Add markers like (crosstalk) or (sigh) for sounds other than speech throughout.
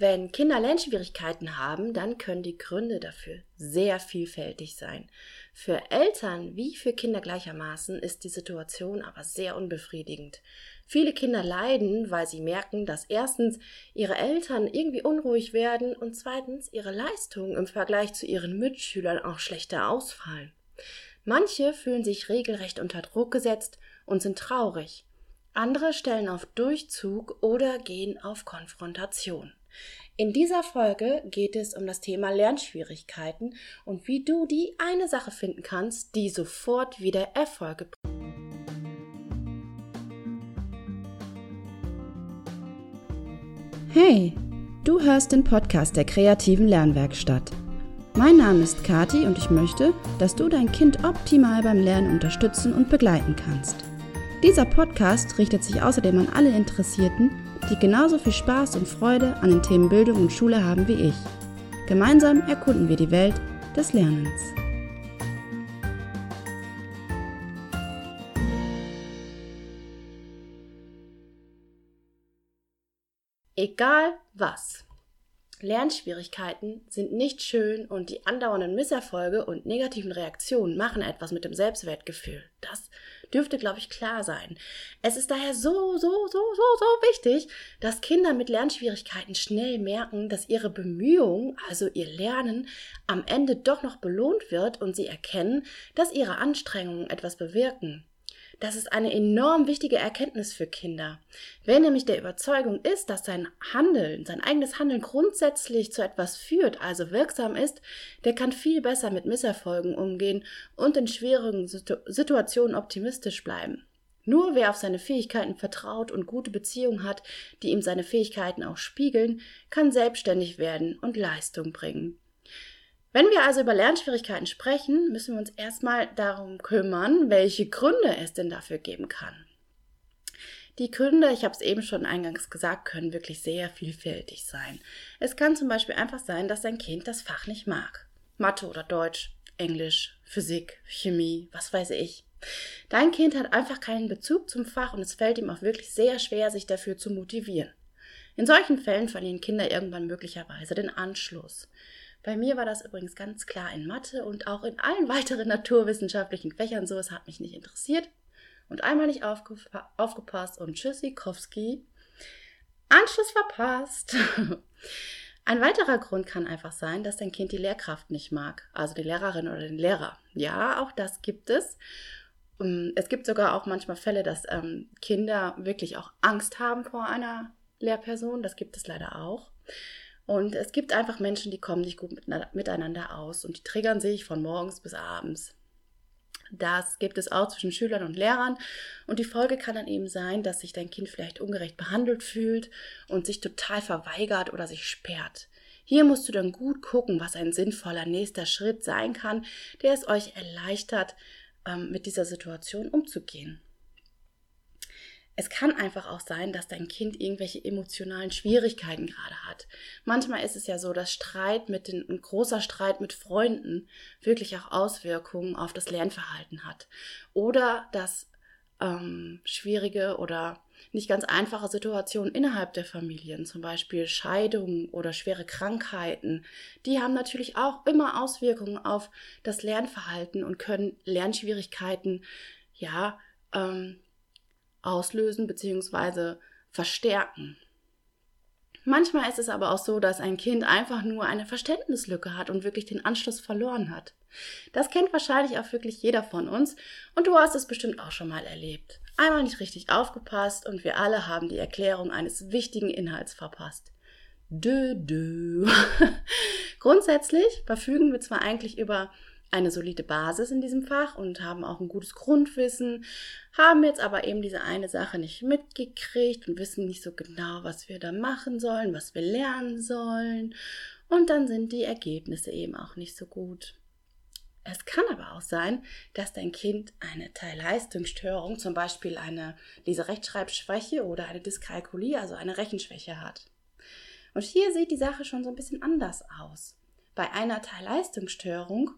Wenn Kinder Lernschwierigkeiten haben, dann können die Gründe dafür sehr vielfältig sein. Für Eltern wie für Kinder gleichermaßen ist die Situation aber sehr unbefriedigend. Viele Kinder leiden, weil sie merken, dass erstens ihre Eltern irgendwie unruhig werden und zweitens ihre Leistungen im Vergleich zu ihren Mitschülern auch schlechter ausfallen. Manche fühlen sich regelrecht unter Druck gesetzt und sind traurig. Andere stellen auf Durchzug oder gehen auf Konfrontation. In dieser Folge geht es um das Thema Lernschwierigkeiten und wie du die eine Sache finden kannst, die sofort wieder Erfolge bringt. Hey, du hörst den Podcast der kreativen Lernwerkstatt. Mein Name ist Kati und ich möchte, dass du dein Kind optimal beim Lernen unterstützen und begleiten kannst. Dieser Podcast richtet sich außerdem an alle Interessierten, die genauso viel Spaß und Freude an den Themen Bildung und Schule haben wie ich. Gemeinsam erkunden wir die Welt des Lernens. Egal was. Lernschwierigkeiten sind nicht schön und die andauernden Misserfolge und negativen Reaktionen machen etwas mit dem Selbstwertgefühl. Das dürfte, glaube ich, klar sein. Es ist daher so, so, so, so, so wichtig, dass Kinder mit Lernschwierigkeiten schnell merken, dass ihre Bemühungen, also ihr Lernen, am Ende doch noch belohnt wird und sie erkennen, dass ihre Anstrengungen etwas bewirken. Das ist eine enorm wichtige Erkenntnis für Kinder. Wer nämlich der Überzeugung ist, dass sein Handeln, sein eigenes Handeln grundsätzlich zu etwas führt, also wirksam ist, der kann viel besser mit Misserfolgen umgehen und in schwierigen Situationen optimistisch bleiben. Nur wer auf seine Fähigkeiten vertraut und gute Beziehungen hat, die ihm seine Fähigkeiten auch spiegeln, kann selbstständig werden und Leistung bringen. Wenn wir also über Lernschwierigkeiten sprechen, müssen wir uns erstmal darum kümmern, welche Gründe es denn dafür geben kann. Die Gründe, ich habe es eben schon eingangs gesagt, können wirklich sehr vielfältig sein. Es kann zum Beispiel einfach sein, dass dein Kind das Fach nicht mag. Mathe oder Deutsch, Englisch, Physik, Chemie, was weiß ich. Dein Kind hat einfach keinen Bezug zum Fach und es fällt ihm auch wirklich sehr schwer, sich dafür zu motivieren. In solchen Fällen verlieren Kinder irgendwann möglicherweise den Anschluss. Bei mir war das übrigens ganz klar in Mathe und auch in allen (laughs) weiteren naturwissenschaftlichen Fächern so. Es hat mich nicht interessiert und einmal nicht aufgepa aufgepasst und Tschüssikowski. Anschluss verpasst. (laughs) Ein weiterer Grund kann einfach sein, dass dein Kind die Lehrkraft nicht mag, also die Lehrerin oder den Lehrer. Ja, auch das gibt es. Ähm, es gibt sogar auch manchmal Fälle, dass ähm, Kinder wirklich auch Angst haben vor einer Lehrperson. Das gibt es leider auch. Und es gibt einfach Menschen, die kommen nicht gut miteinander aus und die triggern sich von morgens bis abends. Das gibt es auch zwischen Schülern und Lehrern. Und die Folge kann dann eben sein, dass sich dein Kind vielleicht ungerecht behandelt fühlt und sich total verweigert oder sich sperrt. Hier musst du dann gut gucken, was ein sinnvoller nächster Schritt sein kann, der es euch erleichtert, ähm, mit dieser Situation umzugehen. Es kann einfach auch sein, dass dein Kind irgendwelche emotionalen Schwierigkeiten gerade hat. Manchmal ist es ja so, dass Streit mit den, ein großer Streit mit Freunden wirklich auch Auswirkungen auf das Lernverhalten hat. Oder dass ähm, schwierige oder nicht ganz einfache Situationen innerhalb der Familien, zum Beispiel Scheidungen oder schwere Krankheiten, die haben natürlich auch immer Auswirkungen auf das Lernverhalten und können Lernschwierigkeiten ja ähm, auslösen bzw. verstärken. Manchmal ist es aber auch so, dass ein Kind einfach nur eine Verständnislücke hat und wirklich den Anschluss verloren hat. Das kennt wahrscheinlich auch wirklich jeder von uns und du hast es bestimmt auch schon mal erlebt. Einmal nicht richtig aufgepasst und wir alle haben die Erklärung eines wichtigen Inhalts verpasst. Dö, dö. (laughs) Grundsätzlich verfügen wir zwar eigentlich über eine solide Basis in diesem Fach und haben auch ein gutes Grundwissen, haben jetzt aber eben diese eine Sache nicht mitgekriegt und wissen nicht so genau, was wir da machen sollen, was wir lernen sollen. Und dann sind die Ergebnisse eben auch nicht so gut. Es kann aber auch sein, dass dein Kind eine Teilleistungsstörung, zum Beispiel eine Leserechtschreibschwäche oder eine Dyskalkulie, also eine Rechenschwäche hat. Und hier sieht die Sache schon so ein bisschen anders aus. Bei einer Teilleistungsstörung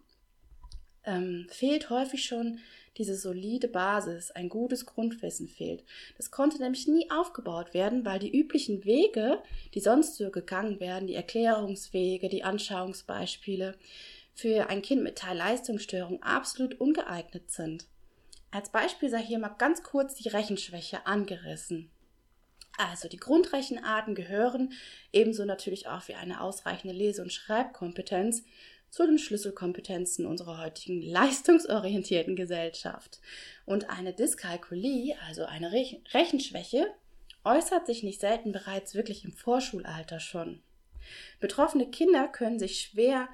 ähm, fehlt häufig schon diese solide Basis, ein gutes Grundwissen fehlt. Das konnte nämlich nie aufgebaut werden, weil die üblichen Wege, die sonst so gegangen werden, die Erklärungswege, die Anschauungsbeispiele, für ein Kind mit Teilleistungsstörung absolut ungeeignet sind. Als Beispiel sei hier mal ganz kurz die Rechenschwäche angerissen. Also die Grundrechenarten gehören ebenso natürlich auch wie eine ausreichende Lese- und Schreibkompetenz zu den Schlüsselkompetenzen unserer heutigen leistungsorientierten Gesellschaft. Und eine Dyskalkulie, also eine Rechenschwäche, äußert sich nicht selten bereits wirklich im Vorschulalter schon. Betroffene Kinder können sich schwer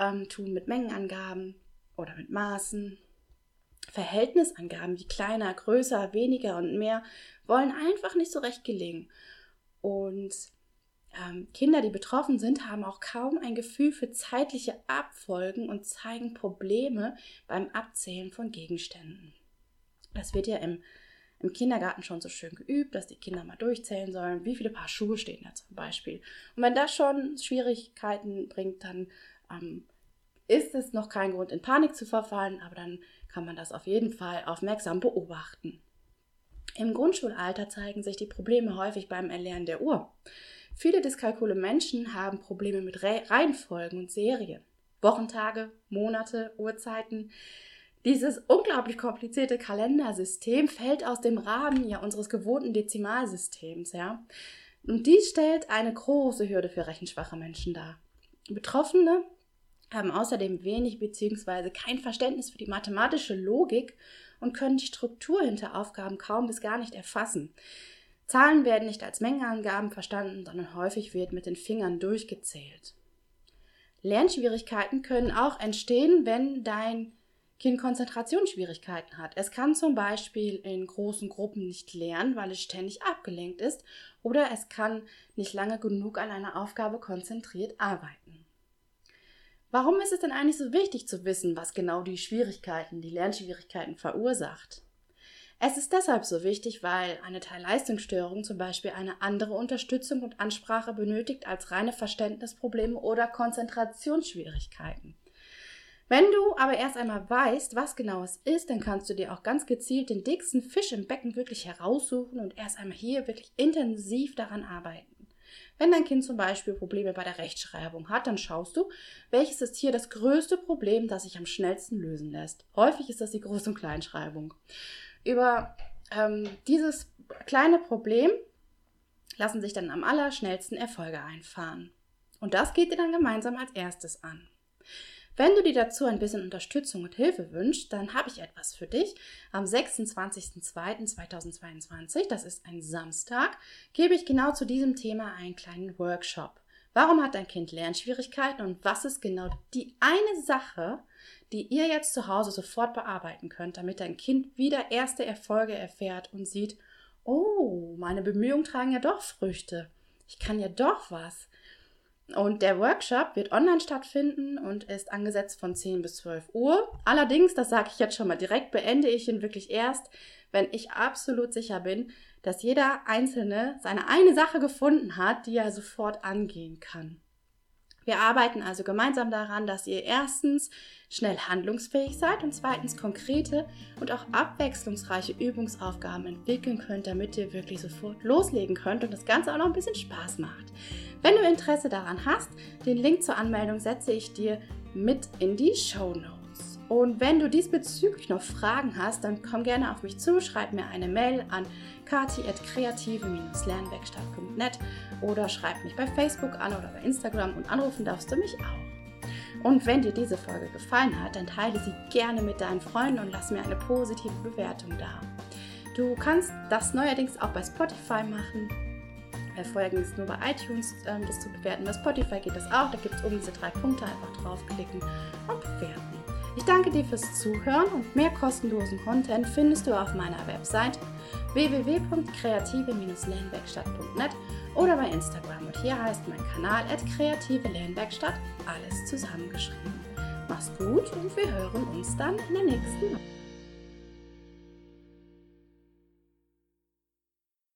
ähm, tun mit Mengenangaben oder mit Maßen. Verhältnisangaben wie kleiner, größer, weniger und mehr wollen einfach nicht so recht gelingen. Und Kinder, die betroffen sind, haben auch kaum ein Gefühl für zeitliche Abfolgen und zeigen Probleme beim Abzählen von Gegenständen. Das wird ja im, im Kindergarten schon so schön geübt, dass die Kinder mal durchzählen sollen, wie viele Paar Schuhe stehen da zum Beispiel. Und wenn das schon Schwierigkeiten bringt, dann ähm, ist es noch kein Grund, in Panik zu verfallen, aber dann kann man das auf jeden Fall aufmerksam beobachten. Im Grundschulalter zeigen sich die Probleme häufig beim Erlernen der Uhr. Viele dyskalkule Menschen haben Probleme mit Reihenfolgen und Serien. Wochentage, Monate, Uhrzeiten. Dieses unglaublich komplizierte Kalendersystem fällt aus dem Rahmen ja unseres gewohnten Dezimalsystems, ja. Und dies stellt eine große Hürde für rechenschwache Menschen dar. Betroffene haben außerdem wenig bzw. kein Verständnis für die mathematische Logik und können die Struktur hinter Aufgaben kaum bis gar nicht erfassen. Zahlen werden nicht als Mengenangaben verstanden, sondern häufig wird mit den Fingern durchgezählt. Lernschwierigkeiten können auch entstehen, wenn dein Kind Konzentrationsschwierigkeiten hat. Es kann zum Beispiel in großen Gruppen nicht lernen, weil es ständig abgelenkt ist, oder es kann nicht lange genug an einer Aufgabe konzentriert arbeiten. Warum ist es denn eigentlich so wichtig zu wissen, was genau die Schwierigkeiten, die Lernschwierigkeiten verursacht? Es ist deshalb so wichtig, weil eine Teilleistungsstörung zum Beispiel eine andere Unterstützung und Ansprache benötigt als reine Verständnisprobleme oder Konzentrationsschwierigkeiten. Wenn du aber erst einmal weißt, was genau es ist, dann kannst du dir auch ganz gezielt den dicksten Fisch im Becken wirklich heraussuchen und erst einmal hier wirklich intensiv daran arbeiten. Wenn dein Kind zum Beispiel Probleme bei der Rechtschreibung hat, dann schaust du, welches ist hier das größte Problem, das sich am schnellsten lösen lässt. Häufig ist das die Groß- und Kleinschreibung. Über ähm, dieses kleine Problem lassen sich dann am allerschnellsten Erfolge einfahren. Und das geht dir dann gemeinsam als erstes an. Wenn du dir dazu ein bisschen Unterstützung und Hilfe wünschst, dann habe ich etwas für dich. Am 26.02.2022, das ist ein Samstag, gebe ich genau zu diesem Thema einen kleinen Workshop. Warum hat dein Kind Lernschwierigkeiten und was ist genau die eine Sache, die ihr jetzt zu Hause sofort bearbeiten könnt, damit dein Kind wieder erste Erfolge erfährt und sieht, oh, meine Bemühungen tragen ja doch Früchte. Ich kann ja doch was. Und der Workshop wird online stattfinden und ist angesetzt von 10 bis 12 Uhr. Allerdings, das sage ich jetzt schon mal direkt, beende ich ihn wirklich erst, wenn ich absolut sicher bin, dass jeder Einzelne seine eine Sache gefunden hat, die er sofort angehen kann. Wir arbeiten also gemeinsam daran, dass ihr erstens schnell handlungsfähig seid und zweitens konkrete und auch abwechslungsreiche Übungsaufgaben entwickeln könnt, damit ihr wirklich sofort loslegen könnt und das Ganze auch noch ein bisschen Spaß macht. Wenn du Interesse daran hast, den Link zur Anmeldung setze ich dir mit in die Show Notes. Und wenn du diesbezüglich noch Fragen hast, dann komm gerne auf mich zu, schreib mir eine Mail an kati.kreative-lernwerkstatt.net oder schreib mich bei Facebook an oder bei Instagram und anrufen darfst du mich auch. Und wenn dir diese Folge gefallen hat, dann teile sie gerne mit deinen Freunden und lass mir eine positive Bewertung da. Du kannst das neuerdings auch bei Spotify machen. Vorher ging es nur bei iTunes, ähm, das zu bewerten. Bei Spotify geht das auch. Da gibt es oben diese drei Punkte. Einfach draufklicken und. Ich danke dir fürs Zuhören und mehr kostenlosen Content findest du auf meiner Website www.kreative-lernwerkstatt.net oder bei Instagram. Und hier heißt mein Kanal kreative Lernwerkstatt, alles zusammengeschrieben. Mach's gut und wir hören uns dann in der nächsten Woche.